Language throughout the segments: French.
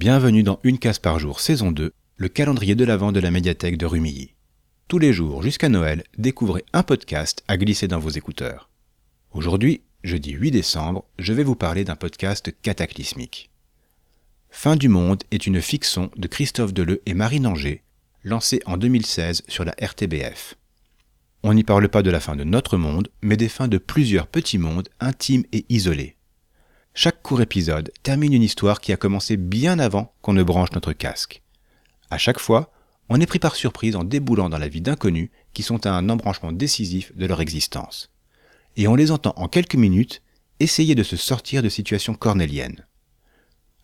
Bienvenue dans Une case par jour, saison 2, le calendrier de l'Avent de la médiathèque de Rumilly. Tous les jours jusqu'à Noël, découvrez un podcast à glisser dans vos écouteurs. Aujourd'hui, jeudi 8 décembre, je vais vous parler d'un podcast cataclysmique. Fin du monde est une fiction de Christophe Deleu et Marie Nanger, lancée en 2016 sur la RTBF. On n'y parle pas de la fin de notre monde, mais des fins de plusieurs petits mondes intimes et isolés. Court épisode termine une histoire qui a commencé bien avant qu'on ne branche notre casque. À chaque fois, on est pris par surprise en déboulant dans la vie d'inconnus qui sont à un embranchement décisif de leur existence. Et on les entend en quelques minutes essayer de se sortir de situations cornéliennes.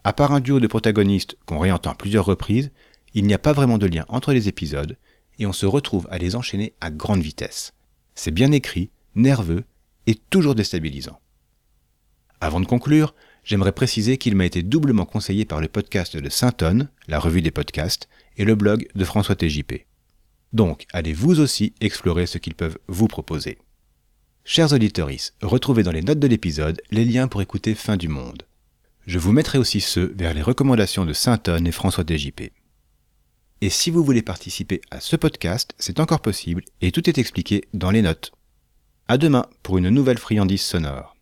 À part un duo de protagonistes qu'on réentend à plusieurs reprises, il n'y a pas vraiment de lien entre les épisodes et on se retrouve à les enchaîner à grande vitesse. C'est bien écrit, nerveux et toujours déstabilisant. Avant de conclure, j'aimerais préciser qu'il m'a été doublement conseillé par le podcast de Saint-Onne, la revue des podcasts, et le blog de François TJP. Donc, allez vous aussi explorer ce qu'ils peuvent vous proposer. Chers auditeurs, retrouvez dans les notes de l'épisode les liens pour écouter Fin du Monde. Je vous mettrai aussi ceux vers les recommandations de Saint-Onne et François TJP. Et si vous voulez participer à ce podcast, c'est encore possible et tout est expliqué dans les notes. À demain pour une nouvelle friandise sonore.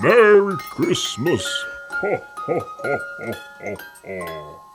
Merry Christmas! Ho, ho, ho, ho, ho, ho.